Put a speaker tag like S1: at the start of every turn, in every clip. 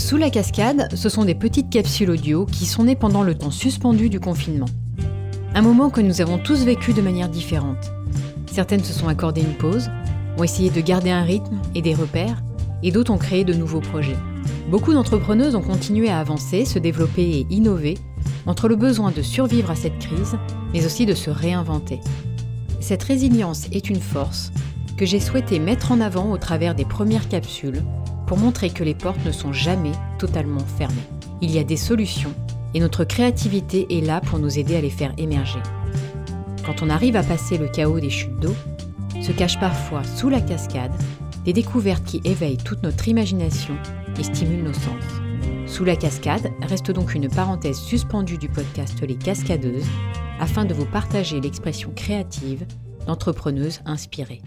S1: Sous la cascade, ce sont des petites capsules audio qui sont nées pendant le temps suspendu du confinement. Un moment que nous avons tous vécu de manière différente. Certaines se sont accordées une pause, ont essayé de garder un rythme et des repères, et d'autres ont créé de nouveaux projets. Beaucoup d'entrepreneuses ont continué à avancer, se développer et innover entre le besoin de survivre à cette crise, mais aussi de se réinventer. Cette résilience est une force que j'ai souhaité mettre en avant au travers des premières capsules pour montrer que les portes ne sont jamais totalement fermées. Il y a des solutions et notre créativité est là pour nous aider à les faire émerger. Quand on arrive à passer le chaos des chutes d'eau, se cachent parfois sous la cascade des découvertes qui éveillent toute notre imagination et stimulent nos sens. Sous la cascade reste donc une parenthèse suspendue du podcast Les Cascadeuses afin de vous partager l'expression créative d'entrepreneuses inspirées.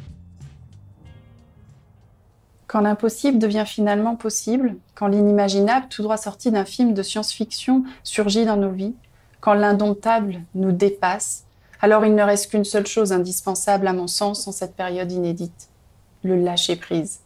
S2: Quand l'impossible devient finalement possible, quand l'inimaginable, tout droit sorti d'un film de science-fiction, surgit dans nos vies, quand l'indomptable nous dépasse, alors il ne reste qu'une seule chose indispensable à mon sens en cette période inédite, le lâcher-prise.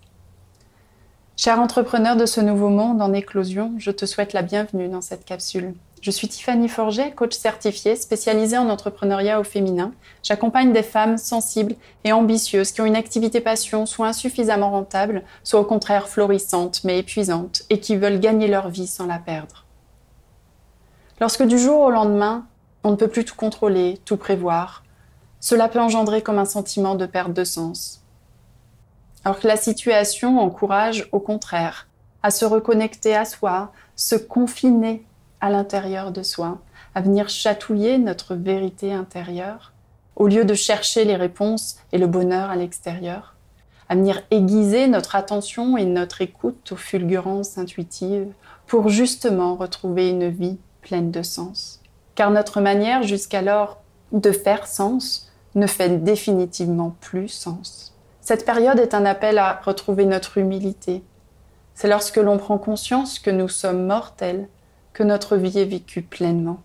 S2: Cher entrepreneur de ce nouveau monde en éclosion, je te souhaite la bienvenue dans cette capsule. Je suis Tiffany Forget, coach certifiée spécialisée en entrepreneuriat au féminin. J'accompagne des femmes sensibles et ambitieuses qui ont une activité passion soit insuffisamment rentable, soit au contraire florissante mais épuisante et qui veulent gagner leur vie sans la perdre. Lorsque du jour au lendemain, on ne peut plus tout contrôler, tout prévoir, cela peut engendrer comme un sentiment de perte de sens, alors que la situation encourage au contraire à se reconnecter à soi, se confiner à l'intérieur de soi, à venir chatouiller notre vérité intérieure, au lieu de chercher les réponses et le bonheur à l'extérieur, à venir aiguiser notre attention et notre écoute aux fulgurances intuitives pour justement retrouver une vie pleine de sens. Car notre manière jusqu'alors de faire sens ne fait définitivement plus sens. Cette période est un appel à retrouver notre humilité. C'est lorsque l'on prend conscience que nous sommes mortels, que notre vie est vécue pleinement.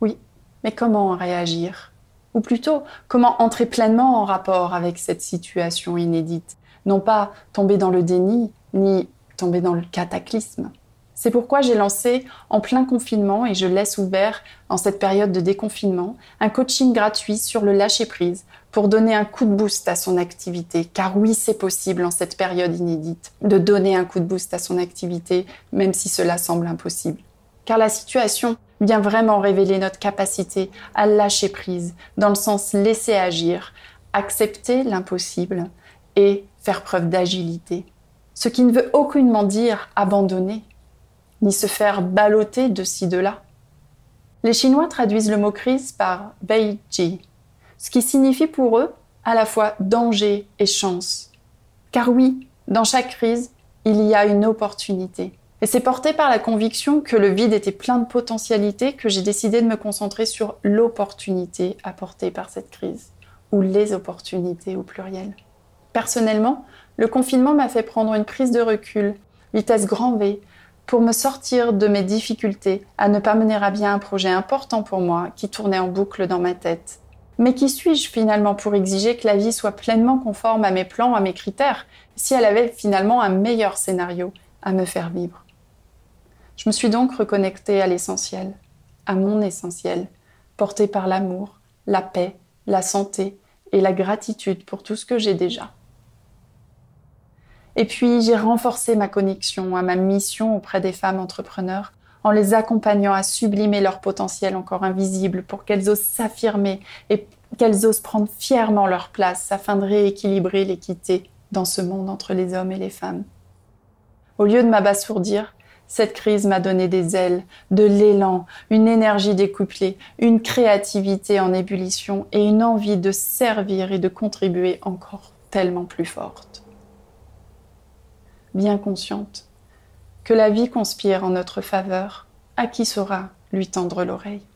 S2: Oui, mais comment en réagir? Ou plutôt, comment entrer pleinement en rapport avec cette situation inédite? Non pas tomber dans le déni, ni tomber dans le cataclysme. C'est pourquoi j'ai lancé en plein confinement et je laisse ouvert en cette période de déconfinement un coaching gratuit sur le lâcher-prise pour donner un coup de boost à son activité. Car oui, c'est possible en cette période inédite de donner un coup de boost à son activité, même si cela semble impossible. Car la situation vient vraiment révéler notre capacité à lâcher prise, dans le sens laisser agir, accepter l'impossible et faire preuve d'agilité. Ce qui ne veut aucunement dire abandonner, ni se faire balloter de ci, de là. Les Chinois traduisent le mot crise par Beiji, ce qui signifie pour eux à la fois danger et chance. Car oui, dans chaque crise, il y a une opportunité. Et c'est porté par la conviction que le vide était plein de potentialités que j'ai décidé de me concentrer sur l'opportunité apportée par cette crise, ou les opportunités au pluriel. Personnellement, le confinement m'a fait prendre une prise de recul, vitesse grand V, pour me sortir de mes difficultés à ne pas mener à bien un projet important pour moi qui tournait en boucle dans ma tête. Mais qui suis-je finalement pour exiger que la vie soit pleinement conforme à mes plans, à mes critères, si elle avait finalement un meilleur scénario à me faire vivre? Je me suis donc reconnectée à l'essentiel, à mon essentiel, porté par l'amour, la paix, la santé et la gratitude pour tout ce que j'ai déjà. Et puis j'ai renforcé ma connexion à ma mission auprès des femmes entrepreneurs en les accompagnant à sublimer leur potentiel encore invisible pour qu'elles osent s'affirmer et qu'elles osent prendre fièrement leur place afin de rééquilibrer l'équité dans ce monde entre les hommes et les femmes. Au lieu de m'abasourdir, cette crise m'a donné des ailes, de l'élan, une énergie découplée, une créativité en ébullition et une envie de servir et de contribuer encore tellement plus forte. Bien consciente que la vie conspire en notre faveur, à qui saura lui tendre l'oreille?